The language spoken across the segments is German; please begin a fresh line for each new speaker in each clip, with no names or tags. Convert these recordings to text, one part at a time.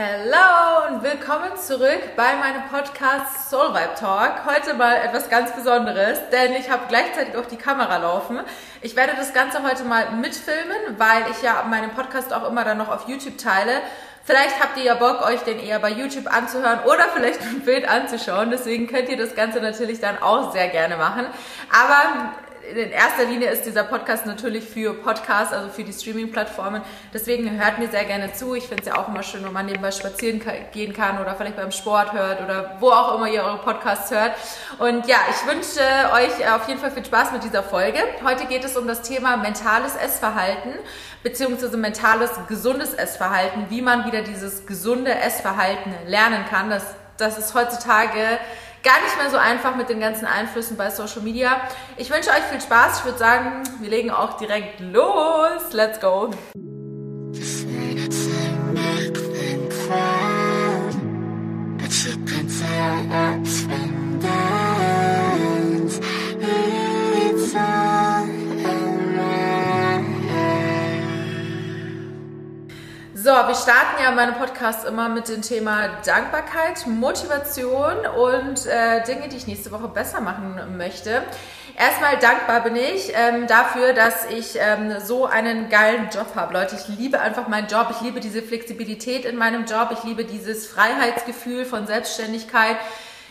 Hello und willkommen zurück bei meinem Podcast Soul Vibe Talk. Heute mal etwas ganz Besonderes, denn ich habe gleichzeitig auch die Kamera laufen. Ich werde das Ganze heute mal mitfilmen, weil ich ja meinen Podcast auch immer dann noch auf YouTube teile. Vielleicht habt ihr ja Bock, euch den eher bei YouTube anzuhören oder vielleicht ein Bild anzuschauen. Deswegen könnt ihr das Ganze natürlich dann auch sehr gerne machen. Aber in erster Linie ist dieser Podcast natürlich für Podcasts, also für die Streaming-Plattformen. Deswegen hört mir sehr gerne zu. Ich finde es ja auch immer schön, wenn man nebenbei spazieren gehen kann oder vielleicht beim Sport hört oder wo auch immer ihr eure Podcasts hört. Und ja, ich wünsche euch auf jeden Fall viel Spaß mit dieser Folge. Heute geht es um das Thema mentales Essverhalten beziehungsweise mentales, gesundes Essverhalten, wie man wieder dieses gesunde Essverhalten lernen kann. Das, das ist heutzutage gar nicht mehr so einfach mit den ganzen Einflüssen bei Social Media. Ich wünsche euch viel Spaß. Ich würde sagen, wir legen auch direkt los. Let's go. Wir starten ja meine Podcasts immer mit dem Thema Dankbarkeit, Motivation und äh, Dinge, die ich nächste Woche besser machen möchte. Erstmal dankbar bin ich ähm, dafür, dass ich ähm, so einen geilen Job habe. Leute, ich liebe einfach meinen Job. Ich liebe diese Flexibilität in meinem Job. Ich liebe dieses Freiheitsgefühl von Selbstständigkeit.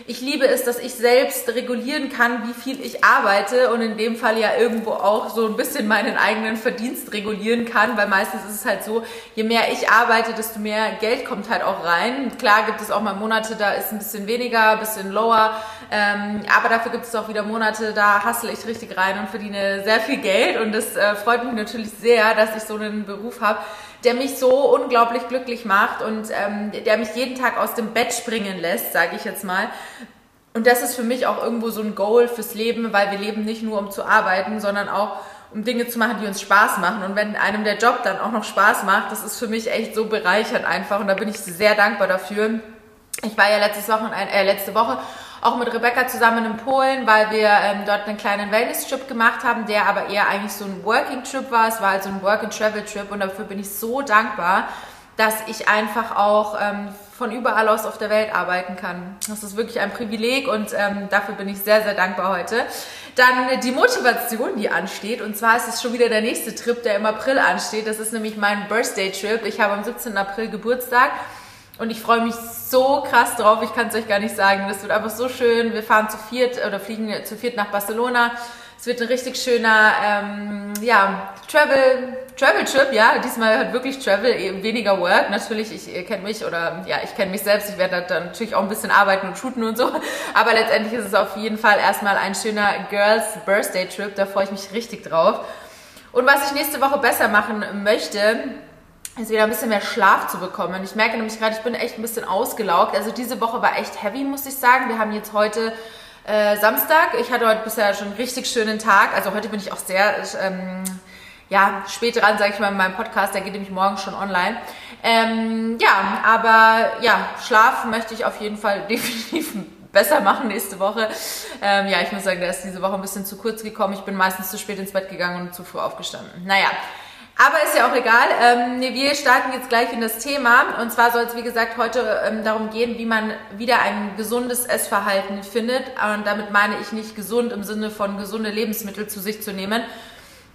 Ich liebe es, dass ich selbst regulieren kann, wie viel ich arbeite und in dem Fall ja irgendwo auch so ein bisschen meinen eigenen Verdienst regulieren kann, weil meistens ist es halt so, je mehr ich arbeite, desto mehr Geld kommt halt auch rein. Klar gibt es auch mal Monate, da ist ein bisschen weniger, ein bisschen lower, ähm, aber dafür gibt es auch wieder Monate, da hustle ich richtig rein und verdiene sehr viel Geld und das äh, freut mich natürlich sehr, dass ich so einen Beruf habe, der mich so unglaublich glücklich macht und ähm, der mich jeden Tag aus dem Bett springen lässt, sage ich jetzt mal. Und das ist für mich auch irgendwo so ein Goal fürs Leben, weil wir leben nicht nur um zu arbeiten, sondern auch um Dinge zu machen, die uns Spaß machen. Und wenn einem der Job dann auch noch Spaß macht, das ist für mich echt so bereichernd einfach. Und da bin ich sehr dankbar dafür. Ich war ja letztes Woche, äh, letzte Woche auch mit Rebecca zusammen in Polen, weil wir ähm, dort einen kleinen Wellness-Trip gemacht haben, der aber eher eigentlich so ein Working-Trip war. Es war also ein Work-and-Travel-Trip und dafür bin ich so dankbar, dass ich einfach auch ähm, von überall aus auf der Welt arbeiten kann. Das ist wirklich ein Privileg und ähm, dafür bin ich sehr, sehr dankbar heute. Dann die Motivation, die ansteht. Und zwar ist es schon wieder der nächste Trip, der im April ansteht. Das ist nämlich mein Birthday-Trip. Ich habe am 17. April Geburtstag und ich freue mich so krass drauf, ich kann es euch gar nicht sagen. Das wird einfach so schön. Wir fahren zu viert oder fliegen zu viert nach Barcelona. Es wird ein richtig schöner ähm, ja, Travel, Travel Trip, ja. Diesmal halt wirklich Travel, eben weniger Work. Natürlich, ich ihr kennt mich oder ja, ich kenne mich selbst. Ich werde da natürlich auch ein bisschen arbeiten und shooten und so. Aber letztendlich ist es auf jeden Fall erstmal ein schöner Girls Birthday Trip. Da freue ich mich richtig drauf. Und was ich nächste Woche besser machen möchte, ist wieder ein bisschen mehr Schlaf zu bekommen. Ich merke nämlich gerade, ich bin echt ein bisschen ausgelaugt. Also diese Woche war echt heavy, muss ich sagen. Wir haben jetzt heute äh, Samstag. Ich hatte heute bisher schon einen richtig schönen Tag. Also heute bin ich auch sehr ähm, ja, spät dran, sage ich mal, in meinem Podcast. Der geht nämlich morgen schon online. Ähm, ja, aber ja, Schlaf möchte ich auf jeden Fall definitiv besser machen nächste Woche. Ähm, ja, ich muss sagen, der ist diese Woche ein bisschen zu kurz gekommen. Ich bin meistens zu spät ins Bett gegangen und zu früh aufgestanden. Naja, aber ist ja auch egal. Ähm, wir starten jetzt gleich in das Thema. Und zwar soll es, wie gesagt, heute ähm, darum gehen, wie man wieder ein gesundes Essverhalten findet. Und damit meine ich nicht gesund im Sinne von gesunde Lebensmittel zu sich zu nehmen.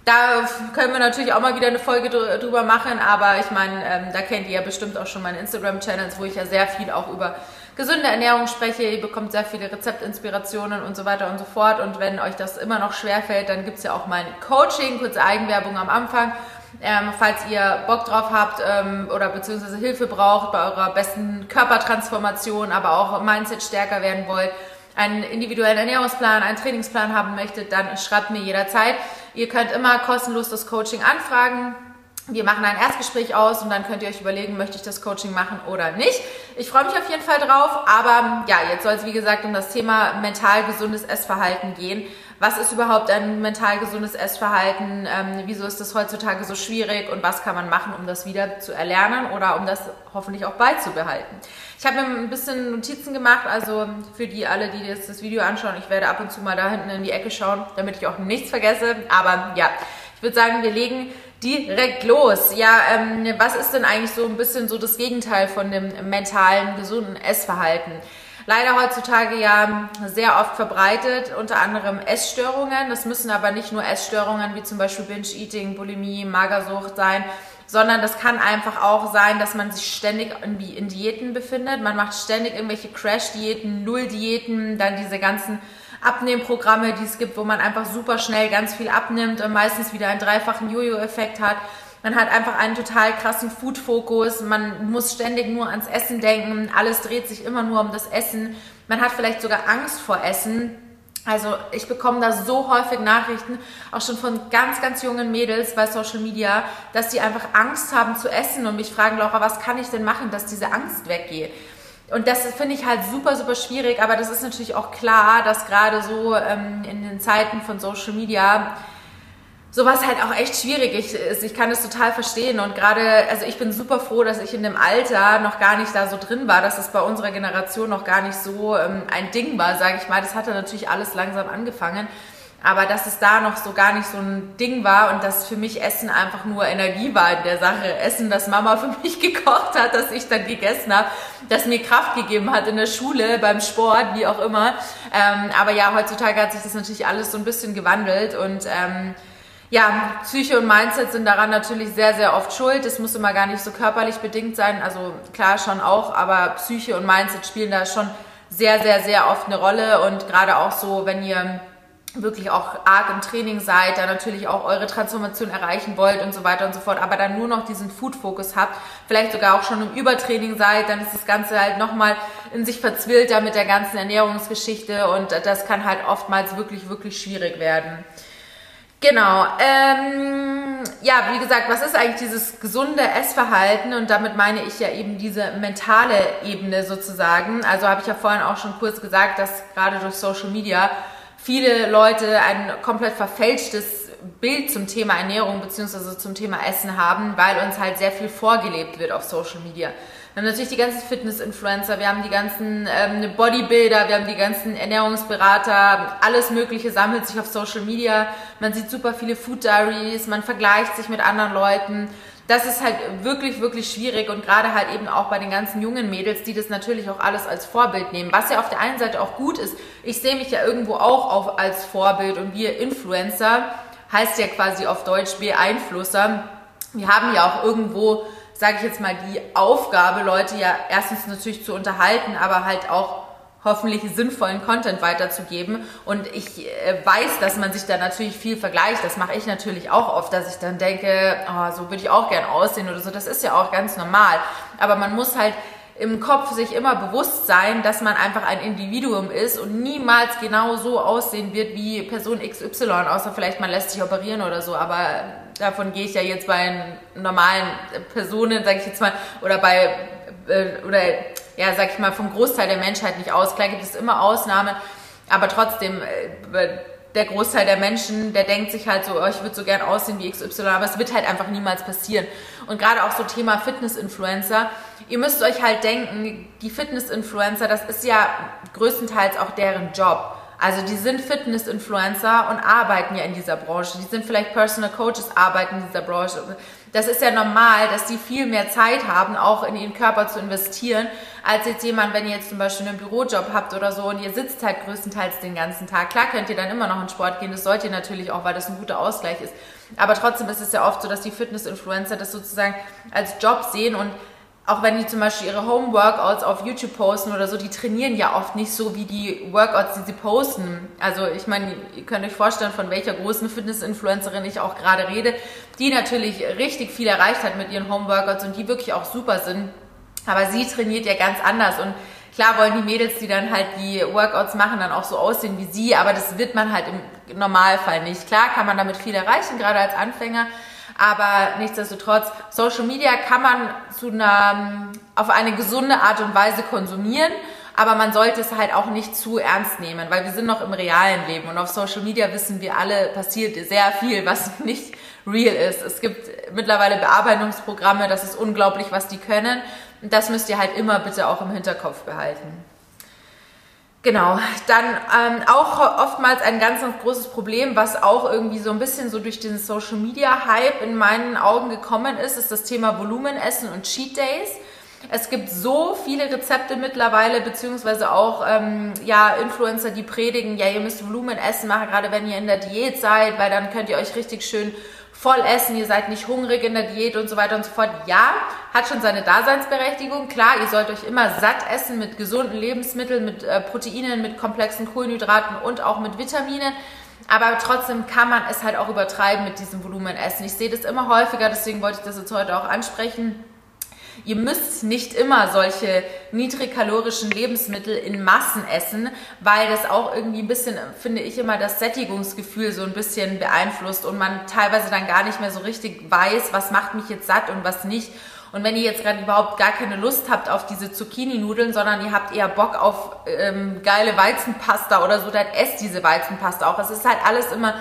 Da können wir natürlich auch mal wieder eine Folge drüber machen, aber ich meine, ähm, da kennt ihr ja bestimmt auch schon meine Instagram-Channels, wo ich ja sehr viel auch über gesunde Ernährung spreche. Ihr bekommt sehr viele Rezeptinspirationen und so weiter und so fort. Und wenn euch das immer noch schwerfällt, dann gibt's ja auch mein Coaching, kurze Eigenwerbung am Anfang. Ähm, falls ihr Bock drauf habt ähm, oder beziehungsweise Hilfe braucht bei eurer besten Körpertransformation, aber auch Mindset stärker werden wollt, einen individuellen Ernährungsplan, einen Trainingsplan haben möchtet, dann schreibt mir jederzeit. Ihr könnt immer kostenlos das Coaching anfragen. Wir machen ein Erstgespräch aus und dann könnt ihr euch überlegen, möchte ich das Coaching machen oder nicht. Ich freue mich auf jeden Fall drauf, aber ja, jetzt soll es wie gesagt um das Thema mental gesundes Essverhalten gehen. Was ist überhaupt ein mental gesundes Essverhalten? Ähm, wieso ist das heutzutage so schwierig und was kann man machen, um das wieder zu erlernen oder um das hoffentlich auch beizubehalten? Ich habe mir ein bisschen Notizen gemacht, also für die alle, die jetzt das Video anschauen, ich werde ab und zu mal da hinten in die Ecke schauen, damit ich auch nichts vergesse. Aber ja, ich würde sagen, wir legen direkt los. Ja, ähm, was ist denn eigentlich so ein bisschen so das Gegenteil von dem mentalen, gesunden Essverhalten? Leider heutzutage ja sehr oft verbreitet, unter anderem Essstörungen. Das müssen aber nicht nur Essstörungen wie zum Beispiel Binge-Eating, Bulimie, Magersucht sein, sondern das kann einfach auch sein, dass man sich ständig irgendwie in Diäten befindet. Man macht ständig irgendwelche Crash-Diäten, Null-Diäten, dann diese ganzen Abnehmprogramme, die es gibt, wo man einfach super schnell ganz viel abnimmt und meistens wieder einen dreifachen Jojo-Effekt hat. Man hat einfach einen total krassen Food-Fokus. Man muss ständig nur ans Essen denken. Alles dreht sich immer nur um das Essen. Man hat vielleicht sogar Angst vor Essen. Also ich bekomme da so häufig Nachrichten, auch schon von ganz, ganz jungen Mädels bei Social Media, dass die einfach Angst haben zu essen und mich fragen, Laura, was kann ich denn machen, dass diese Angst weggeht? Und das finde ich halt super, super schwierig, aber das ist natürlich auch klar, dass gerade so ähm, in den Zeiten von Social Media sowas halt auch echt schwierig ist. Ich kann es total verstehen und gerade, also ich bin super froh, dass ich in dem Alter noch gar nicht da so drin war, dass es bei unserer Generation noch gar nicht so ähm, ein Ding war, sage ich mal. Das hatte natürlich alles langsam angefangen. Aber dass es da noch so gar nicht so ein Ding war und dass für mich Essen einfach nur Energie war in der Sache. Essen, das Mama für mich gekocht hat, dass ich dann gegessen habe, das mir Kraft gegeben hat in der Schule, beim Sport, wie auch immer. Ähm, aber ja, heutzutage hat sich das natürlich alles so ein bisschen gewandelt und ähm, ja, Psyche und Mindset sind daran natürlich sehr, sehr oft schuld. Es muss immer gar nicht so körperlich bedingt sein. Also klar schon auch, aber Psyche und Mindset spielen da schon sehr, sehr, sehr oft eine Rolle. Und gerade auch so, wenn ihr wirklich auch arg im Training seid, da natürlich auch eure Transformation erreichen wollt und so weiter und so fort, aber dann nur noch diesen Food-Fokus habt, vielleicht sogar auch schon im Übertraining seid, dann ist das Ganze halt nochmal in sich verzwillter mit der ganzen Ernährungsgeschichte und das kann halt oftmals wirklich, wirklich schwierig werden. Genau. Ähm, ja, wie gesagt, was ist eigentlich dieses gesunde Essverhalten? Und damit meine ich ja eben diese mentale Ebene sozusagen. Also habe ich ja vorhin auch schon kurz gesagt, dass gerade durch Social Media viele Leute ein komplett verfälschtes Bild zum Thema Ernährung bzw. zum Thema Essen haben, weil uns halt sehr viel vorgelebt wird auf Social Media. Wir haben natürlich die ganzen Fitness-Influencer, wir haben die ganzen ähm, Bodybuilder, wir haben die ganzen Ernährungsberater, alles Mögliche sammelt sich auf Social Media. Man sieht super viele Food Diaries, man vergleicht sich mit anderen Leuten. Das ist halt wirklich, wirklich schwierig und gerade halt eben auch bei den ganzen jungen Mädels, die das natürlich auch alles als Vorbild nehmen. Was ja auf der einen Seite auch gut ist. Ich sehe mich ja irgendwo auch auf, als Vorbild und wir Influencer heißt ja quasi auf Deutsch Beeinflusser. Wir haben ja auch irgendwo sage ich jetzt mal, die Aufgabe, Leute ja erstens natürlich zu unterhalten, aber halt auch hoffentlich sinnvollen Content weiterzugeben. Und ich äh, weiß, dass man sich da natürlich viel vergleicht. Das mache ich natürlich auch oft, dass ich dann denke, oh, so würde ich auch gern aussehen oder so. Das ist ja auch ganz normal. Aber man muss halt im Kopf sich immer bewusst sein, dass man einfach ein Individuum ist und niemals genau so aussehen wird wie Person XY, außer vielleicht man lässt sich operieren oder so, aber davon gehe ich ja jetzt bei normalen Personen, sage ich jetzt mal, oder bei äh, oder ja, sag ich mal, vom Großteil der Menschheit nicht aus. Klar gibt es immer Ausnahmen, aber trotzdem äh, der Großteil der Menschen, der denkt sich halt so, oh, ich würde so gern aussehen wie XY, aber es wird halt einfach niemals passieren. Und gerade auch so Thema Fitness-Influencer, ihr müsst euch halt denken, die Fitness-Influencer, das ist ja größtenteils auch deren Job. Also die sind Fitness-Influencer und arbeiten ja in dieser Branche. Die sind vielleicht Personal Coaches, arbeiten in dieser Branche. Das ist ja normal, dass die viel mehr Zeit haben, auch in ihren Körper zu investieren, als jetzt jemand, wenn ihr jetzt zum Beispiel einen Bürojob habt oder so und ihr sitzt halt größtenteils den ganzen Tag. Klar könnt ihr dann immer noch in Sport gehen, das sollt ihr natürlich auch, weil das ein guter Ausgleich ist. Aber trotzdem ist es ja oft so, dass die Fitness-Influencer das sozusagen als Job sehen und auch wenn die zum Beispiel ihre Home-Workouts auf YouTube posten oder so, die trainieren ja oft nicht so wie die Workouts, die sie posten. Also ich meine, ihr könnt euch vorstellen, von welcher großen Fitness-Influencerin ich auch gerade rede, die natürlich richtig viel erreicht hat mit ihren Home-Workouts und die wirklich auch super sind. Aber sie trainiert ja ganz anders und klar wollen die Mädels, die dann halt die Workouts machen, dann auch so aussehen wie sie, aber das wird man halt im Normalfall nicht. Klar kann man damit viel erreichen, gerade als Anfänger, aber nichtsdestotrotz, Social Media kann man zu einer, auf eine gesunde Art und Weise konsumieren. Aber man sollte es halt auch nicht zu ernst nehmen, weil wir sind noch im realen Leben und auf Social Media wissen wir alle, passiert sehr viel, was nicht real ist. Es gibt mittlerweile Bearbeitungsprogramme, das ist unglaublich, was die können. Und das müsst ihr halt immer bitte auch im Hinterkopf behalten. Genau, dann ähm, auch oftmals ein ganz, ganz großes Problem, was auch irgendwie so ein bisschen so durch den Social Media Hype in meinen Augen gekommen ist, ist das Thema Volumenessen und Cheat Days. Es gibt so viele Rezepte mittlerweile, beziehungsweise auch ähm, ja, Influencer, die predigen, ja, ihr müsst Volumen essen machen, gerade wenn ihr in der Diät seid, weil dann könnt ihr euch richtig schön voll essen, ihr seid nicht hungrig in der Diät und so weiter und so fort. Ja, hat schon seine Daseinsberechtigung. Klar, ihr sollt euch immer satt essen mit gesunden Lebensmitteln, mit äh, Proteinen, mit komplexen Kohlenhydraten und auch mit Vitaminen. Aber trotzdem kann man es halt auch übertreiben mit diesem Volumenessen. Ich sehe das immer häufiger, deswegen wollte ich das jetzt heute auch ansprechen Ihr müsst nicht immer solche niedrigkalorischen Lebensmittel in Massen essen, weil das auch irgendwie ein bisschen, finde ich immer, das Sättigungsgefühl so ein bisschen beeinflusst und man teilweise dann gar nicht mehr so richtig weiß, was macht mich jetzt satt und was nicht. Und wenn ihr jetzt gerade überhaupt gar keine Lust habt auf diese Zucchini-Nudeln, sondern ihr habt eher Bock auf ähm, geile Weizenpasta oder so, dann esst diese Weizenpasta auch. Es ist halt alles immer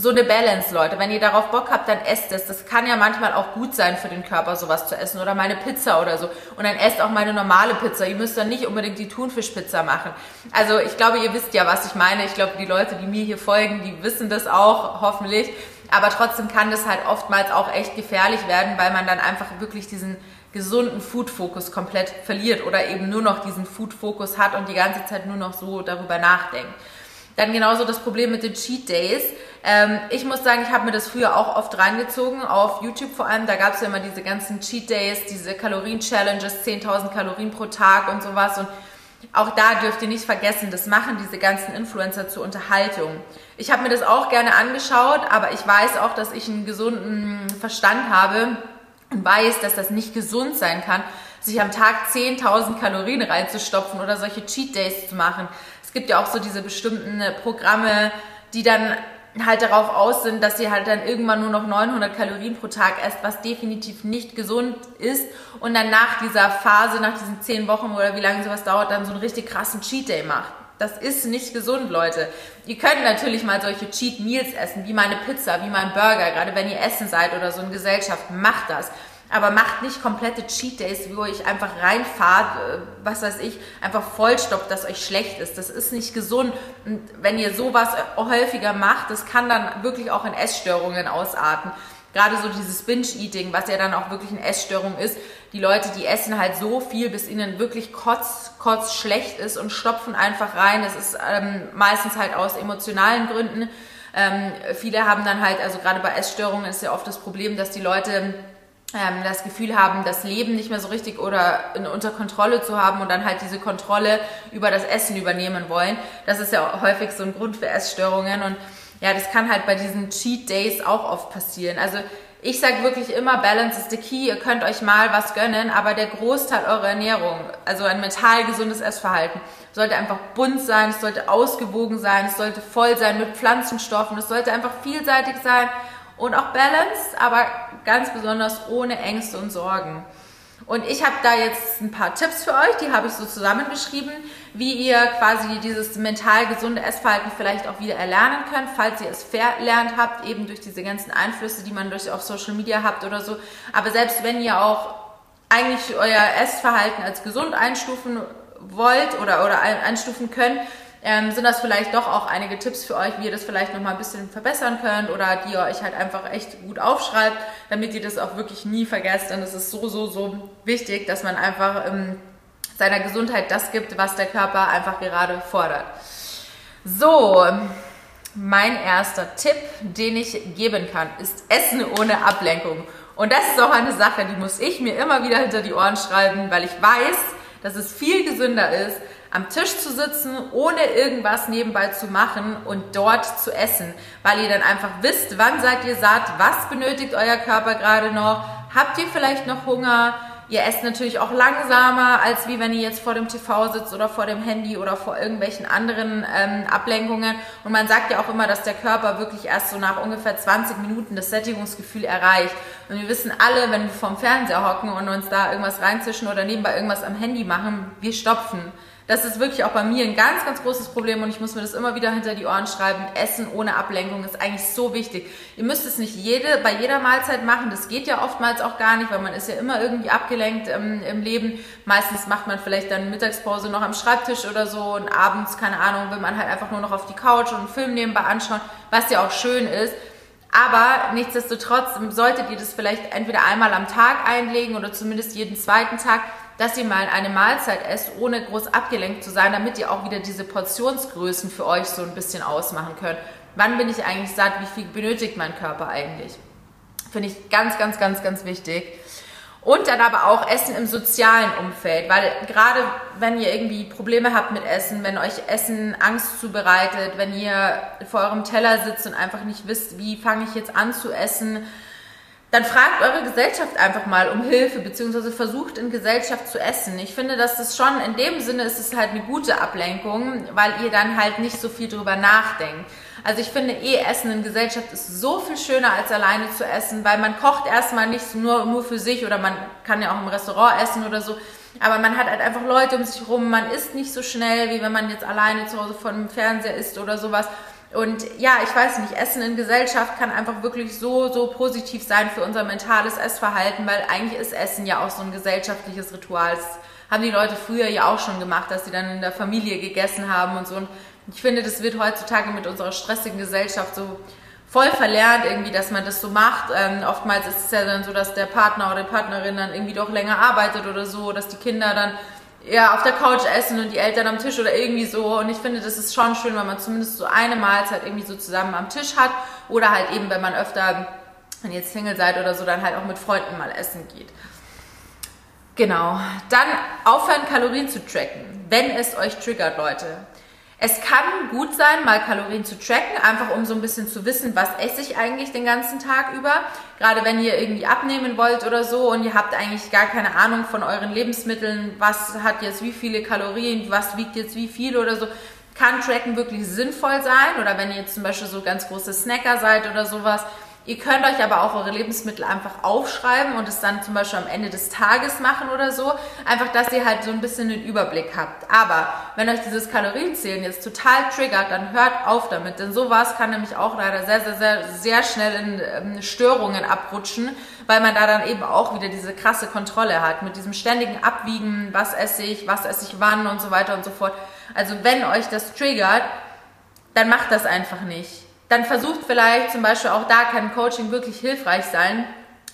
so eine Balance, Leute. Wenn ihr darauf Bock habt, dann esst es. Das kann ja manchmal auch gut sein für den Körper, sowas zu essen. Oder meine Pizza oder so. Und dann esst auch meine normale Pizza. Ihr müsst dann nicht unbedingt die Thunfischpizza machen. Also ich glaube, ihr wisst ja, was ich meine. Ich glaube, die Leute, die mir hier folgen, die wissen das auch, hoffentlich. Aber trotzdem kann das halt oftmals auch echt gefährlich werden, weil man dann einfach wirklich diesen gesunden Food-Fokus komplett verliert oder eben nur noch diesen Food-Fokus hat und die ganze Zeit nur noch so darüber nachdenkt. Dann genauso das Problem mit den Cheat Days. Ähm, ich muss sagen, ich habe mir das früher auch oft reingezogen, auf YouTube vor allem. Da gab es ja immer diese ganzen Cheat Days, diese Kalorien-Challenges, 10.000 Kalorien pro Tag und sowas. Und auch da dürft ihr nicht vergessen, das machen diese ganzen Influencer zur Unterhaltung. Ich habe mir das auch gerne angeschaut, aber ich weiß auch, dass ich einen gesunden Verstand habe und weiß, dass das nicht gesund sein kann, sich am Tag 10.000 Kalorien reinzustopfen oder solche Cheat Days zu machen. Es gibt ja auch so diese bestimmten Programme, die dann halt darauf aus sind, dass ihr halt dann irgendwann nur noch 900 Kalorien pro Tag esst, was definitiv nicht gesund ist und dann nach dieser Phase, nach diesen 10 Wochen oder wie lange sowas dauert, dann so einen richtig krassen Cheat Day macht. Das ist nicht gesund, Leute. Ihr könnt natürlich mal solche Cheat Meals essen, wie meine Pizza, wie mein Burger, gerade wenn ihr essen seid oder so in Gesellschaft, macht das. Aber macht nicht komplette Cheat Days, wo ich einfach reinfahrt, äh, was weiß ich, einfach vollstoppt, dass euch schlecht ist. Das ist nicht gesund. Und wenn ihr sowas häufiger macht, das kann dann wirklich auch in Essstörungen ausarten. Gerade so dieses Binge-Eating, was ja dann auch wirklich eine Essstörung ist. Die Leute, die essen halt so viel, bis ihnen wirklich kotz, kotz schlecht ist und stopfen einfach rein. Das ist ähm, meistens halt aus emotionalen Gründen. Ähm, viele haben dann halt, also gerade bei Essstörungen ist ja oft das Problem, dass die Leute ähm, das Gefühl haben, das Leben nicht mehr so richtig oder in, unter Kontrolle zu haben und dann halt diese Kontrolle über das Essen übernehmen wollen. Das ist ja häufig so ein Grund für Essstörungen und ja, das kann halt bei diesen Cheat Days auch oft passieren. Also ich sage wirklich immer, Balance is the key. Ihr könnt euch mal was gönnen, aber der Großteil eurer Ernährung, also ein mental gesundes Essverhalten, sollte einfach bunt sein, es sollte ausgewogen sein, es sollte voll sein mit Pflanzenstoffen, es sollte einfach vielseitig sein und auch balanced, aber ganz besonders ohne Ängste und Sorgen. Und ich habe da jetzt ein paar Tipps für euch, die habe ich so zusammengeschrieben, wie ihr quasi dieses mental gesunde Essverhalten vielleicht auch wieder erlernen könnt, falls ihr es verlernt habt, eben durch diese ganzen Einflüsse, die man durch auf Social Media habt oder so. Aber selbst wenn ihr auch eigentlich euer Essverhalten als gesund einstufen wollt oder, oder einstufen könnt, ähm, sind das vielleicht doch auch einige Tipps für euch, wie ihr das vielleicht nochmal ein bisschen verbessern könnt oder die ihr euch halt einfach echt gut aufschreibt, damit ihr das auch wirklich nie vergesst. Und es ist so, so, so wichtig, dass man einfach ähm, seiner Gesundheit das gibt, was der Körper einfach gerade fordert. So, mein erster Tipp, den ich geben kann, ist Essen ohne Ablenkung. Und das ist auch eine Sache, die muss ich mir immer wieder hinter die Ohren schreiben, weil ich weiß, dass es viel gesünder ist, am Tisch zu sitzen, ohne irgendwas nebenbei zu machen und dort zu essen, weil ihr dann einfach wisst, wann seid ihr satt, was benötigt euer Körper gerade noch, habt ihr vielleicht noch Hunger, Ihr esst natürlich auch langsamer, als wie wenn ihr jetzt vor dem TV sitzt oder vor dem Handy oder vor irgendwelchen anderen ähm, Ablenkungen. Und man sagt ja auch immer, dass der Körper wirklich erst so nach ungefähr 20 Minuten das Sättigungsgefühl erreicht. Und wir wissen alle, wenn wir vorm Fernseher hocken und uns da irgendwas reinzischen oder nebenbei irgendwas am Handy machen, wir stopfen Das ist wirklich auch bei mir ein ganz, ganz großes Problem und ich muss mir das immer wieder hinter die Ohren schreiben. Essen ohne Ablenkung ist eigentlich so wichtig. Ihr müsst es nicht jede, bei jeder Mahlzeit machen. Das geht ja oftmals auch gar nicht, weil man ist ja immer irgendwie abgelenkt ähm, im Leben. Meistens macht man vielleicht dann Mittagspause noch am Schreibtisch oder so und abends, keine Ahnung, will man halt einfach nur noch auf die Couch und einen Film nebenbei anschauen, was ja auch schön ist. Aber nichtsdestotrotz solltet ihr das vielleicht entweder einmal am Tag einlegen oder zumindest jeden zweiten Tag, dass ihr mal eine Mahlzeit esst, ohne groß abgelenkt zu sein, damit ihr auch wieder diese Portionsgrößen für euch so ein bisschen ausmachen könnt. Wann bin ich eigentlich satt? Wie viel benötigt mein Körper eigentlich? Finde ich ganz, ganz, ganz, ganz wichtig. Und dann aber auch Essen im sozialen Umfeld, weil gerade wenn ihr irgendwie Probleme habt mit Essen, wenn euch Essen Angst zubereitet, wenn ihr vor eurem Teller sitzt und einfach nicht wisst, wie fange ich jetzt an zu essen, dann fragt eure Gesellschaft einfach mal um Hilfe, beziehungsweise versucht in Gesellschaft zu essen. Ich finde, dass das schon in dem Sinne ist es halt eine gute Ablenkung, weil ihr dann halt nicht so viel drüber nachdenkt. Also ich finde eh Essen in Gesellschaft ist so viel schöner als alleine zu essen, weil man kocht erstmal nicht nur, nur für sich oder man kann ja auch im Restaurant essen oder so. Aber man hat halt einfach Leute um sich rum, man isst nicht so schnell, wie wenn man jetzt alleine zu Hause vor dem Fernseher isst oder sowas. Und ja, ich weiß nicht, Essen in Gesellschaft kann einfach wirklich so, so positiv sein für unser mentales Essverhalten, weil eigentlich ist Essen ja auch so ein gesellschaftliches Ritual. Das haben die Leute früher ja auch schon gemacht, dass sie dann in der Familie gegessen haben und so. Und ich finde, das wird heutzutage mit unserer stressigen Gesellschaft so voll verlernt irgendwie, dass man das so macht. Ähm, oftmals ist es ja dann so, dass der Partner oder die Partnerin dann irgendwie doch länger arbeitet oder so, dass die Kinder dann ja, auf der Couch essen und die Eltern am Tisch oder irgendwie so. Und ich finde, das ist schon schön, wenn man zumindest so eine Mahlzeit irgendwie so zusammen am Tisch hat. Oder halt eben, wenn man öfter, wenn ihr Single seid oder so, dann halt auch mit Freunden mal essen geht. Genau. Dann aufhören, Kalorien zu tracken, wenn es euch triggert, Leute. Es kann gut sein, mal Kalorien zu tracken, einfach um so ein bisschen zu wissen, was esse ich eigentlich den ganzen Tag über. Gerade wenn ihr irgendwie abnehmen wollt oder so und ihr habt eigentlich gar keine Ahnung von euren Lebensmitteln, was hat jetzt wie viele Kalorien, was wiegt jetzt wie viel oder so, kann Tracken wirklich sinnvoll sein. Oder wenn ihr jetzt zum Beispiel so ganz große Snacker seid oder sowas, Ihr könnt euch aber auch eure Lebensmittel einfach aufschreiben und es dann zum Beispiel am Ende des Tages machen oder so. Einfach, dass ihr halt so ein bisschen den Überblick habt. Aber wenn euch dieses Kalorienzählen jetzt total triggert, dann hört auf damit. Denn sowas kann nämlich auch leider sehr, sehr, sehr, sehr schnell in ähm, Störungen abrutschen, weil man da dann eben auch wieder diese krasse Kontrolle hat. Mit diesem ständigen Abwiegen, was esse ich, was esse ich wann und so weiter und so fort. Also wenn euch das triggert, dann macht das einfach nicht dann versucht vielleicht zum Beispiel auch da kann Coaching wirklich hilfreich sein,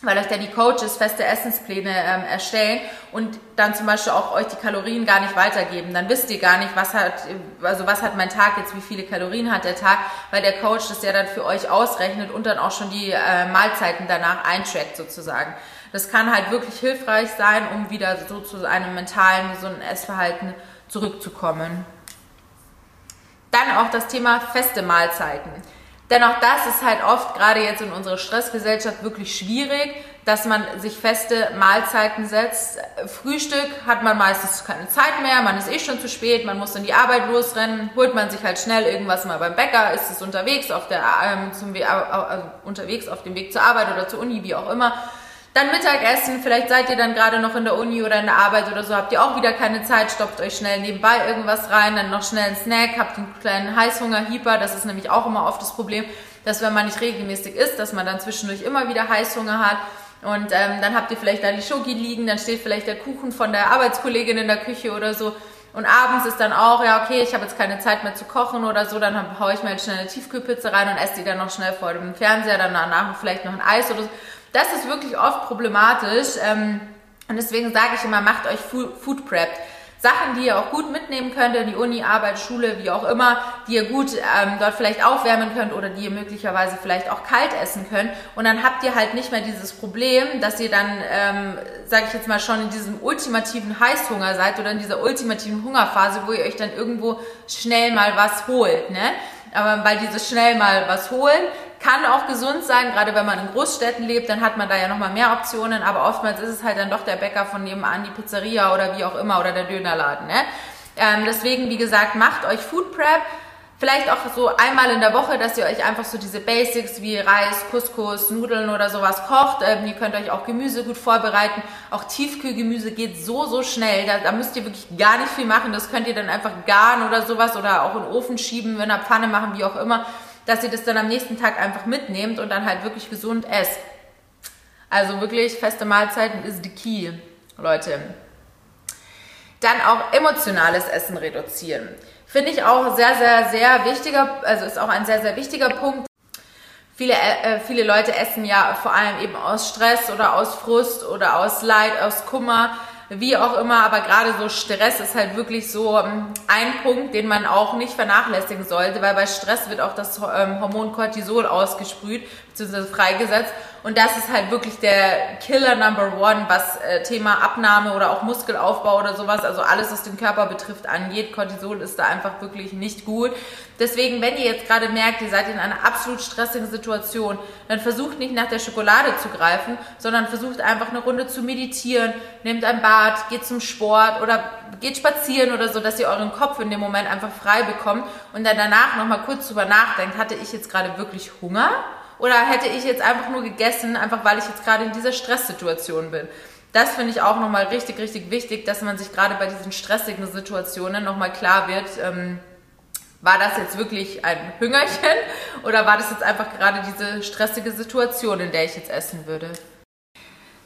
weil euch da die Coaches feste Essenspläne ähm, erstellen und dann zum Beispiel auch euch die Kalorien gar nicht weitergeben. Dann wisst ihr gar nicht, was hat, also was hat mein Tag jetzt, wie viele Kalorien hat der Tag, weil der Coach das ja dann für euch ausrechnet und dann auch schon die äh, Mahlzeiten danach eintrackt sozusagen. Das kann halt wirklich hilfreich sein, um wieder so zu einem mentalen, gesunden Essverhalten zurückzukommen. Dann auch das Thema feste Mahlzeiten. Denn auch das ist halt oft, gerade jetzt in unserer Stressgesellschaft, wirklich schwierig, dass man sich feste Mahlzeiten setzt. Frühstück hat man meistens keine Zeit mehr, man ist eh schon zu spät, man muss in die Arbeit losrennen, holt man sich halt schnell irgendwas mal beim Bäcker, ist es unterwegs auf der ähm, zum, äh, unterwegs auf dem Weg zur Arbeit oder zur Uni, wie auch immer dann Mittagessen, vielleicht seid ihr dann gerade noch in der Uni oder in der Arbeit oder so, habt ihr auch wieder keine Zeit, stoppt euch schnell nebenbei irgendwas rein, dann noch schnell einen Snack, habt einen kleinen Heißhunger-Hieper, das ist nämlich auch immer oft das Problem, dass wenn man nicht regelmäßig isst, dass man dann zwischendurch immer wieder Heißhunger hat. Und ähm, dann habt ihr vielleicht da die Schoki liegen, dann steht vielleicht der Kuchen von der Arbeitskollegin in der Küche oder so. Und abends ist dann auch, ja okay, ich habe jetzt keine Zeit mehr zu kochen oder so, dann haue ich mir jetzt schnell eine Tiefkühlpizza rein und esse die dann noch schnell vor dem Fernseher, dann danach vielleicht noch ein Eis oder so das ist wirklich oft problematisch. Ähm, und deswegen sage ich immer, macht euch Food Prep. Sachen, die ihr auch gut mitnehmen könnt in die Uni, Arbeit, Schule, wie auch immer, die ihr gut ähm, dort vielleicht aufwärmen könnt oder die ihr möglicherweise vielleicht auch kalt essen könnt. Und dann habt ihr halt nicht mehr dieses Problem, dass ihr dann, ähm, sage ich jetzt mal, schon in diesem ultimativen Heißhunger seid oder in dieser ultimativen Hungerphase, wo ihr euch dann irgendwo schnell mal was holt. Ne? Aber weil dieses schnell mal was holen kann auch gesund sein, gerade wenn man in Großstädten lebt, dann hat man da ja nochmal mehr Optionen, aber oftmals ist es halt dann doch der Bäcker von nebenan, die Pizzeria oder wie auch immer oder der Dönerladen. Ne? Ähm, deswegen, wie gesagt, macht euch Food Prep. Vielleicht auch so einmal in der Woche, dass ihr euch einfach so diese Basics wie Reis, Couscous, Nudeln oder sowas kocht. Ähm, ihr könnt euch auch Gemüse gut vorbereiten. Auch Tiefkühlgemüse geht so, so schnell. Da, da, müsst ihr wirklich gar nicht viel machen. Das könnt ihr dann einfach garen oder sowas oder auch in den Ofen schieben, in der Pfanne machen, wie auch immer, dass ihr das dann am nächsten Tag einfach mitnehmt und dann halt wirklich gesund esst. Also wirklich feste Mahlzeiten ist die Key, Leute. Dann auch emotionales Essen reduzieren. Finde ich auch sehr, sehr, sehr wichtiger, also ist auch ein sehr, sehr wichtiger Punkt. Viele, äh, viele Leute essen ja vor allem eben aus Stress oder aus Frust oder aus Leid, aus Kummer, wie auch immer, aber gerade so Stress ist halt wirklich so ähm, ein Punkt, den man auch nicht vernachlässigen sollte, weil bei Stress wird auch das ähm, Hormon Cortisol ausgesprüht bzw. freigesetzt und das ist halt wirklich der Killer Number One, was äh, Thema Abnahme oder auch Muskelaufbau oder sowas, also alles, was den Körper betrifft, angeht. Cortisol ist da einfach wirklich nicht gut. Deswegen, wenn ihr jetzt gerade merkt, ihr seid in einer absolut stressigen Situation, dann versucht nicht nach der Schokolade zu greifen, sondern versucht einfach eine Runde zu meditieren, nehmt ein Bad, geht zum Sport oder geht spazieren oder so, dass ihr euren Kopf in dem Moment einfach frei bekommt und dann danach nochmal kurz drüber nachdenkt, hatte ich jetzt gerade wirklich Hunger? Oder hätte ich jetzt einfach nur gegessen, einfach weil ich jetzt gerade in dieser Stresssituation bin? Das finde ich auch nochmal richtig, richtig wichtig, dass man sich gerade bei diesen stressigen Situationen nochmal klar wird, ähm, war das jetzt wirklich ein Hüngerchen oder war das jetzt einfach gerade diese stressige Situation, in der ich jetzt essen würde?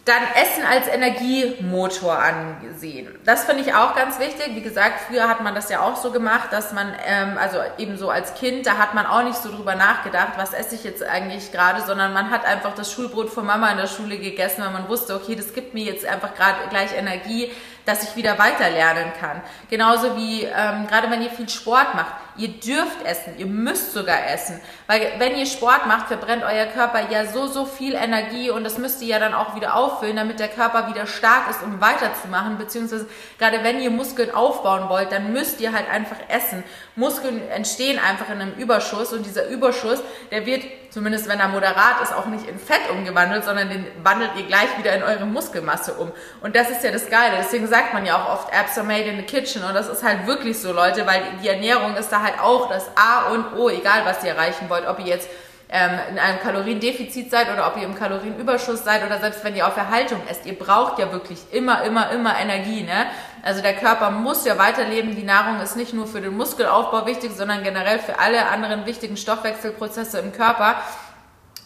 Dann Essen als Energiemotor angesehen. Das finde ich auch ganz wichtig. Wie gesagt, früher hat man das ja auch so gemacht, dass man, ähm, also eben so als Kind, da hat man auch nicht so drüber nachgedacht, was esse ich jetzt eigentlich gerade, sondern man hat einfach das Schulbrot von Mama in der Schule gegessen, weil man wusste, okay, das gibt mir jetzt einfach gerade gleich Energie, dass ich wieder weiter lernen kann. Genauso wie ähm, gerade wenn ihr viel Sport macht Ihr dürft essen, ihr müsst sogar essen, weil wenn ihr Sport macht, verbrennt euer Körper ja so, so viel Energie und das müsst ihr ja dann auch wieder auffüllen, damit der Körper wieder stark ist, um weiterzumachen, beziehungsweise gerade wenn ihr Muskeln aufbauen wollt, dann müsst ihr halt einfach essen. Muskeln entstehen einfach in einem Überschuss und dieser Überschuss, der wird, zumindest wenn er moderat ist, auch nicht in Fett umgewandelt, sondern den wandelt ihr gleich wieder in eure Muskelmasse um. Und das ist ja das Geile. Deswegen sagt man ja auch oft, Apps are made in the kitchen und das ist halt wirklich so, Leute, weil die Ernährung ist da halt auch das A und O, egal was ihr erreichen wollt, ob ihr jetzt ähm, in einem Kaloriendefizit seid oder ob ihr im Kalorienüberschuss seid oder selbst wenn ihr auf Erhaltung esst. Ihr braucht ja wirklich immer, immer, immer Energie. Ne? Also der Körper muss ja weiterleben. Die Nahrung ist nicht nur für den Muskelaufbau wichtig, sondern generell für alle anderen wichtigen Stoffwechselprozesse im Körper.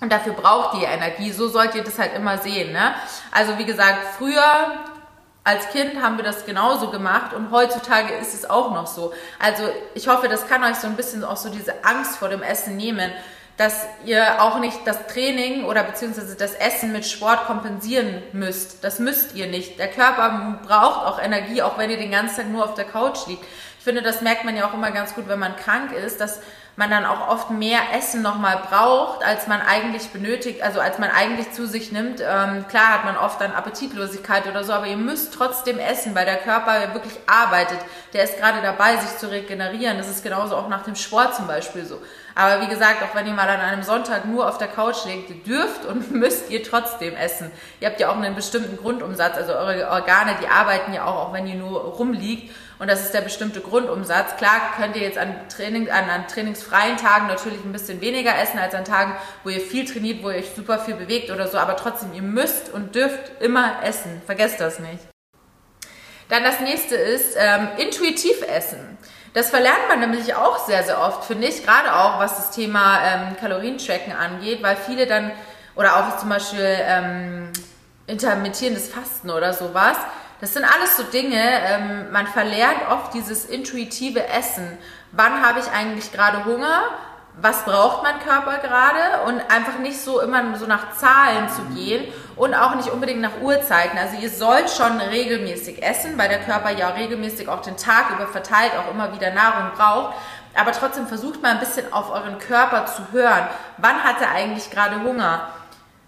Und dafür braucht ihr Energie. So sollt ihr das halt immer sehen. Ne? Also wie gesagt, früher als Kind haben wir das genauso gemacht und heutzutage ist es auch noch so. Also ich hoffe, das kann euch so ein bisschen auch so diese Angst vor dem Essen nehmen, dass ihr auch nicht das Training oder beziehungsweise das Essen mit Sport kompensieren müsst. Das müsst ihr nicht. Der Körper braucht auch Energie, auch wenn ihr den ganzen Tag nur auf der Couch liegt. Ich finde, das merkt man ja auch immer ganz gut, wenn man krank ist, dass man dann auch oft mehr Essen nochmal braucht, als man eigentlich benötigt, also als man eigentlich zu sich nimmt. Ähm, klar hat man oft dann Appetitlosigkeit oder so, aber ihr müsst trotzdem essen, weil der Körper wirklich arbeitet. Der ist gerade dabei, sich zu regenerieren. Das ist genauso auch nach dem Sport zum Beispiel so. Aber wie gesagt, auch wenn ihr mal an einem Sonntag nur auf der Couch liegt, dürft und müsst ihr trotzdem essen. Ihr habt ja auch einen bestimmten Grundumsatz, also eure Organe, die arbeiten ja auch, auch wenn ihr nur rumliegt. Und das ist der bestimmte Grundumsatz. Klar könnt ihr jetzt an, Training, an, an trainingsfreien Tagen natürlich ein bisschen weniger essen als an Tagen, wo ihr viel trainiert, wo ihr euch super viel bewegt oder so. Aber trotzdem, ihr müsst und dürft immer essen. Vergesst das nicht. Dann das nächste ist ähm, intuitiv essen. Das verlernt man nämlich auch sehr, sehr oft, finde ich, gerade auch was das Thema ähm, Kalorientracken angeht, weil viele dann, oder auch zum Beispiel ähm, intermittierendes Fasten oder sowas, das sind alles so Dinge, ähm, man verlernt oft dieses intuitive Essen. Wann habe ich eigentlich gerade Hunger? Was braucht mein Körper gerade? Und einfach nicht so immer so nach Zahlen zu gehen und auch nicht unbedingt nach Uhrzeiten. Also ihr sollt schon regelmäßig essen, weil der Körper ja regelmäßig auch den Tag über verteilt auch immer wieder Nahrung braucht. Aber trotzdem versucht mal ein bisschen auf euren Körper zu hören. Wann hat er eigentlich gerade Hunger?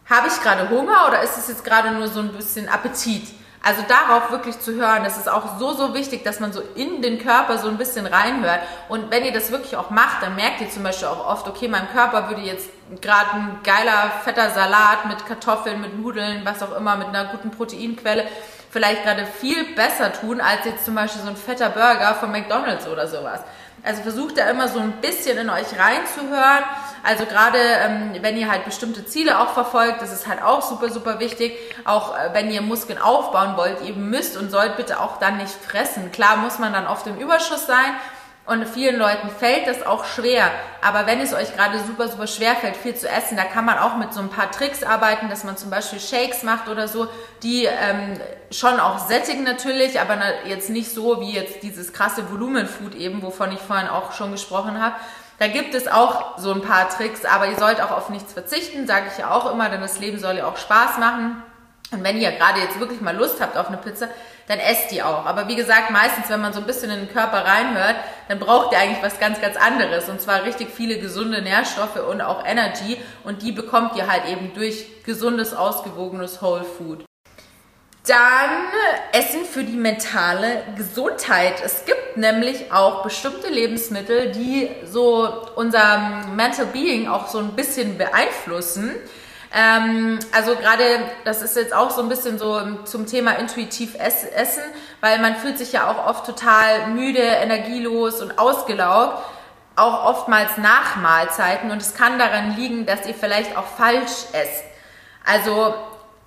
Habe ich gerade Hunger oder ist es jetzt gerade nur so ein bisschen Appetit? Also darauf wirklich zu hören, das ist auch so, so wichtig, dass man so in den Körper so ein bisschen reinhört. Und wenn ihr das wirklich auch macht, dann merkt ihr zum Beispiel auch oft, okay, meinem Körper würde jetzt gerade ein geiler, fetter Salat mit Kartoffeln, mit Nudeln, was auch immer, mit einer guten Proteinquelle vielleicht gerade viel besser tun, als jetzt zum Beispiel so ein fetter Burger von McDonalds oder sowas. Also versucht da immer so ein bisschen in euch reinzuhören. Also gerade ähm, wenn ihr halt bestimmte Ziele auch verfolgt, das ist halt auch super, super wichtig. Auch äh, wenn ihr Muskeln aufbauen wollt, ihr müsst und sollt bitte auch dann nicht fressen. Klar muss man dann oft im Überschuss sein, und vielen Leuten fällt das auch schwer. Aber wenn es euch gerade super, super schwer fällt, viel zu essen, da kann man auch mit so ein paar Tricks arbeiten, dass man zum Beispiel Shakes macht oder so, die ähm, schon auch sättigen natürlich, aber jetzt nicht so wie jetzt dieses krasse Volumenfood eben, wovon ich vorhin auch schon gesprochen habe. Da gibt es auch so ein paar Tricks, aber ihr sollt auch auf nichts verzichten, sage ich ja auch immer, denn das Leben soll ja auch Spaß machen. Und wenn ihr gerade jetzt wirklich mal Lust habt auf eine Pizza, dann esst die auch. Aber wie gesagt, meistens, wenn man so ein bisschen in den Körper reinhört, dann braucht ihr eigentlich was ganz, ganz anderes. Und zwar richtig viele gesunde Nährstoffe und auch Energy. Und die bekommt ihr halt eben durch gesundes, ausgewogenes Whole Food. Dann Essen für die mentale Gesundheit. Es gibt nämlich auch bestimmte Lebensmittel, die so unser Mental Being auch so ein bisschen beeinflussen. Ähm, also gerade, das ist jetzt auch so ein bisschen so zum Thema intuitiv essen, weil man fühlt sich ja auch oft total müde, energielos und ausgelaugt, auch oftmals nach Mahlzeiten und es kann daran liegen, dass ihr vielleicht auch falsch esst. Also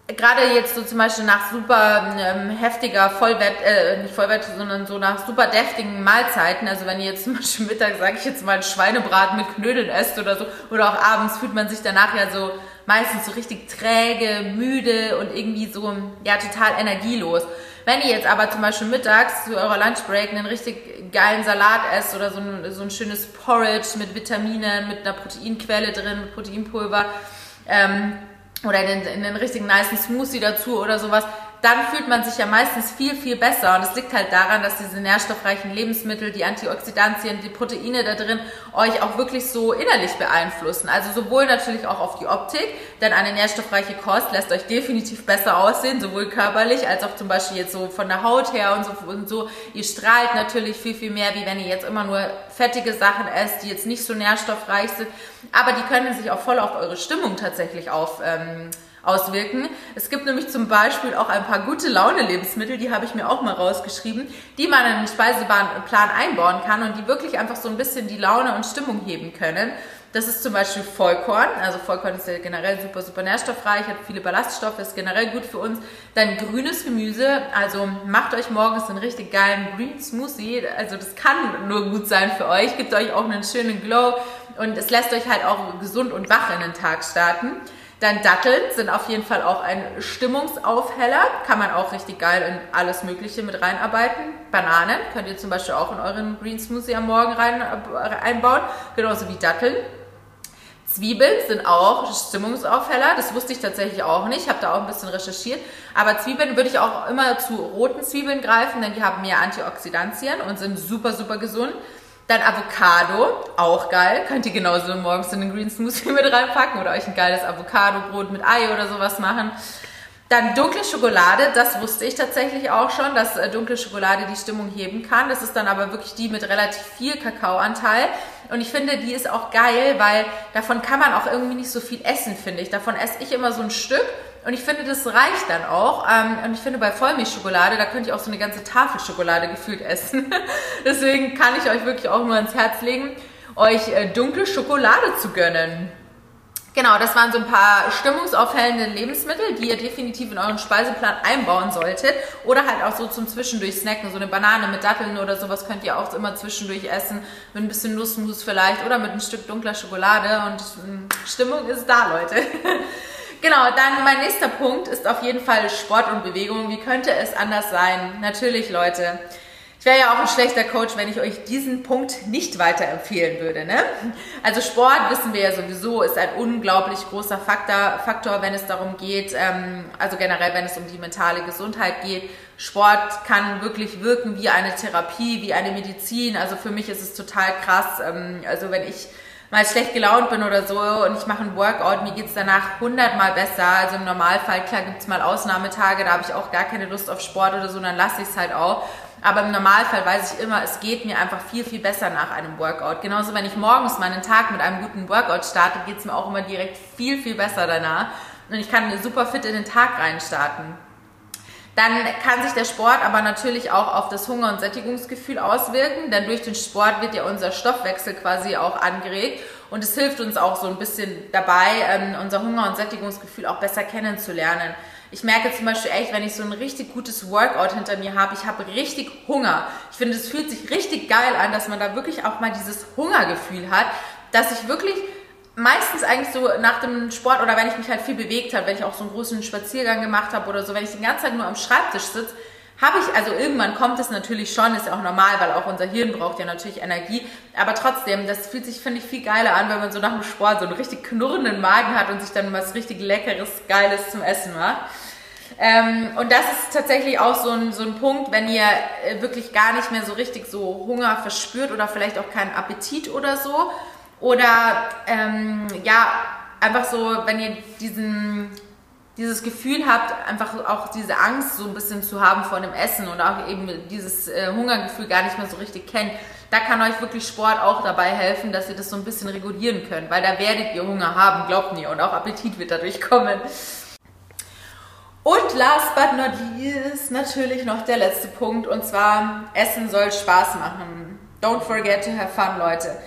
gerade jetzt so zum Beispiel nach super ähm, heftiger Vollwert, äh, nicht Vollwert, sondern so nach super deftigen Mahlzeiten, also wenn ihr jetzt zum Beispiel Mittag, sage ich jetzt mal, einen Schweinebraten mit Knödeln esst oder so, oder auch abends fühlt man sich danach ja so meistens so richtig träge, müde und irgendwie so, ja, total energielos. Wenn ihr jetzt aber zum Beispiel mittags zu eurer Lunchbreak einen richtig geilen Salat esst oder so ein, so ein schönes Porridge mit Vitaminen, mit einer Proteinquelle drin, Proteinpulver, ähm, oder in den, in den richtigen nice Smoothie dazu oder sowas, dann fühlt man sich ja meistens viel, viel besser. Und es liegt halt daran, dass diese nährstoffreichen Lebensmittel, die Antioxidantien, die Proteine da drin euch auch wirklich so innerlich beeinflussen. Also sowohl natürlich auch auf die Optik, denn eine nährstoffreiche Kost lässt euch definitiv besser aussehen, sowohl körperlich als auch zum Beispiel jetzt so von der Haut her und so, und so. Ihr strahlt natürlich viel, viel mehr, wie wenn ihr jetzt immer nur fettige Sachen esst, die jetzt nicht so nährstoffreich sind. Aber die können sich auch voll auf eure Stimmung tatsächlich auf, ähm, auswirken. Es gibt nämlich zum Beispiel auch ein paar gute Laune-Lebensmittel, die habe ich mir auch mal rausgeschrieben, die man in den Speiseplan einbauen kann und die wirklich einfach so ein bisschen die Laune und Stimmung heben können. Das ist zum Beispiel Vollkorn. Also Vollkorn ist ja generell super, super nährstoffreich, hat viele Ballaststoffe, ist generell gut für uns. Dann grünes Gemüse. Also macht euch morgens einen richtig geilen Green Smoothie. Also das kann nur gut sein für euch. Gibt euch auch einen schönen Glow und es lässt euch halt auch gesund und wach in den Tag starten. Dann Datteln sind auf jeden Fall auch ein Stimmungsaufheller. Kann man auch richtig geil in alles Mögliche mit reinarbeiten. Bananen könnt ihr zum Beispiel auch in euren Green Smoothie am Morgen rein, äh, einbauen. Genauso wie Datteln. Zwiebeln sind auch Stimmungsaufheller. Das wusste ich tatsächlich auch nicht. Ich habe da auch ein bisschen recherchiert. Aber Zwiebeln würde ich auch immer zu roten Zwiebeln greifen, denn die haben mehr Antioxidantien und sind super, super gesund. Dann Avocado, auch geil. Könnt ihr genauso morgens in den Green Smoothie mit reinpacken oder euch ein geiles Avocado-Brot mit Ei oder sowas machen. Dann dunkle Schokolade, das wusste ich tatsächlich auch schon, dass äh, dunkle Schokolade die Stimmung heben kann. Das ist dann aber wirklich die mit relativ viel Kakaoanteil. Und ich finde, die ist auch geil, weil davon kann man auch irgendwie nicht so viel essen, finde ich. Davon esse ich immer so ein Stück und ich finde, das reicht dann auch. Ähm, und ich finde, bei Vollmilchschokolade, da könnt ihr auch so eine ganze Tafel Schokolade gefühlt essen. Deswegen kann ich euch wirklich auch nur ans Herz legen, euch äh, dunkle Schokolade zu gönnen. Genau, das waren so ein paar stimmungsaufhellende Lebensmittel, die ihr definitiv in euren Speiseplan einbauen solltet. Oder halt auch so zum Zwischendurch snacken. So eine Banane mit Datteln oder sowas könnt ihr auch immer zwischendurch essen. Mit ein bisschen Nussmus vielleicht oder mit ein Stück dunkler Schokolade. Und hm, Stimmung ist da, Leute. Genau, dann mein nächster Punkt ist auf jeden Fall Sport und Bewegung. Wie könnte es anders sein? Natürlich, Leute. Ich wäre ja auch ein schlechter Coach, wenn ich euch diesen Punkt nicht weiterempfehlen würde. Ne? Also Sport, wissen wir ja sowieso, ist ein unglaublich großer Faktor, Faktor wenn es darum geht, ähm, also generell, wenn es um die mentale Gesundheit geht. Sport kann wirklich wirken wie eine Therapie, wie eine Medizin. Also für mich ist es total krass. Ähm, also wenn ich mal schlecht gelaunt bin oder so und ich mache ein Workout, mir geht's danach hundertmal besser. Also im Normalfall, klar gibt's mal Ausnahmetage, da habe ich auch gar keine Lust auf Sport oder so, dann lasse ich es halt auch. Aber im Normalfall weiß ich immer, es geht mir einfach viel, viel besser nach einem Workout. Genauso, wenn ich morgens meinen Tag mit einem guten Workout starte, geht's mir auch immer direkt viel, viel besser danach. Und ich kann super fit in den Tag reinstarten. Dann kann sich der Sport aber natürlich auch auf das Hunger- und Sättigungsgefühl auswirken, denn durch den Sport wird ja unser Stoffwechsel quasi auch angeregt und es hilft uns auch so ein bisschen dabei, ähm, unser Hunger- und Sättigungsgefühl auch besser kennenzulernen. Ich merke zum Beispiel echt, wenn ich so ein richtig gutes Workout hinter mir habe, ich habe richtig Hunger. Ich finde, es fühlt sich richtig geil an, dass man da wirklich auch mal dieses Hungergefühl hat, dass ich wirklich meistens eigentlich so nach dem Sport oder wenn ich mich halt viel bewegt habe, wenn ich auch so einen großen Spaziergang gemacht habe oder so, wenn ich die ganze Zeit nur am Schreibtisch sitze, habe ich, also irgendwann kommt es natürlich schon, ist ja auch normal, weil auch unser Hirn braucht ja natürlich Energie, aber trotzdem, das fühlt sich, finde ich, viel geiler an, wenn man so nach dem Sport so einen richtig knurrenden Magen hat und sich dann was richtig Leckeres, Geiles zum Essen macht. Ähm, und das ist tatsächlich auch so ein, so ein Punkt, wenn ihr äh, wirklich gar nicht mehr so richtig so Hunger verspürt oder vielleicht auch keinen Appetit oder so, oder ähm, ja, einfach so, wenn ihr diesen, dieses Gefühl habt, einfach auch diese Angst so ein bisschen zu haben vor dem Essen und auch eben dieses äh, Hungergefühl gar nicht mehr so richtig kennt, da kann euch wirklich Sport auch dabei helfen, dass ihr das so ein bisschen regulieren könnt, weil da werdet ihr Hunger haben, glaubt mir, und auch Appetit wird dadurch kommen. Und last but not least natürlich noch der letzte Punkt und zwar Essen soll Spaß machen. Don't forget to have fun, Leute.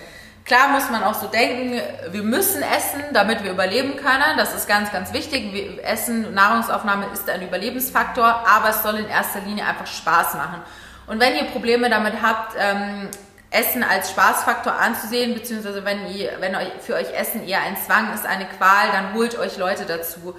Klar muss man auch so denken, wir müssen essen, damit wir überleben können. Das ist ganz, ganz wichtig. Essen, Nahrungsaufnahme ist ein Überlebensfaktor, aber es soll in erster Linie einfach Spaß machen. Und wenn ihr Probleme damit habt, ähm, Essen als Spaßfaktor anzusehen, beziehungsweise wenn, ihr, wenn euch, für euch Essen eher ein Zwang ist, eine Qual, dann holt euch Leute dazu.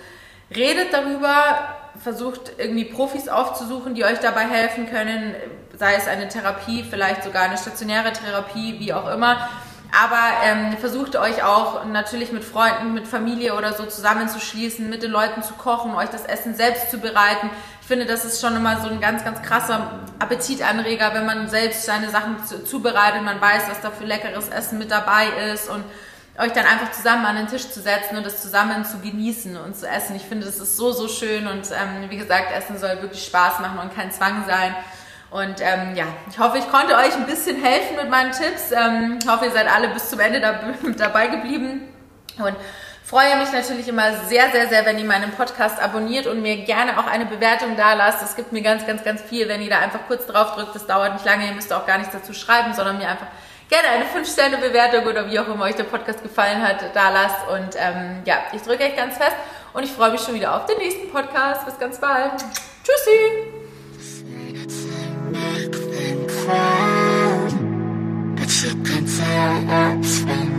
Redet darüber, versucht irgendwie Profis aufzusuchen, die euch dabei helfen können, sei es eine Therapie, vielleicht sogar eine stationäre Therapie, wie auch immer aber ähm, versucht euch auch natürlich mit Freunden, mit Familie oder so zusammenzuschließen, mit den Leuten zu kochen, euch das Essen selbst zu bereiten. Ich finde, das ist schon immer so ein ganz, ganz krasser Appetitanreger, wenn man selbst seine Sachen zubereitet, man weiß, was da für leckeres Essen mit dabei ist und euch dann einfach zusammen an den Tisch zu setzen und das zusammen zu genießen und zu essen. Ich finde, das ist so, so schön und ähm, wie gesagt, Essen soll wirklich Spaß machen und kein Zwang sein. Und ähm, ja, ich hoffe, ich konnte euch ein bisschen helfen mit meinen Tipps. Ähm, ich hoffe, ihr seid alle bis zum Ende da, dabei geblieben. Und freue mich natürlich immer sehr, sehr, sehr, wenn ihr meinen Podcast abonniert und mir gerne auch eine Bewertung da lasst. Es gibt mir ganz, ganz, ganz viel, wenn ihr da einfach kurz drauf drückt. Das dauert nicht lange, ihr müsst auch gar nichts dazu schreiben, sondern mir einfach gerne eine 5-Sterne-Bewertung oder wie auch immer euch der Podcast gefallen hat, da lasst. Und ähm, ja, ich drücke euch ganz fest und ich freue mich schon wieder auf den nächsten Podcast. Bis ganz bald. Tschüssi! But you can tell it's been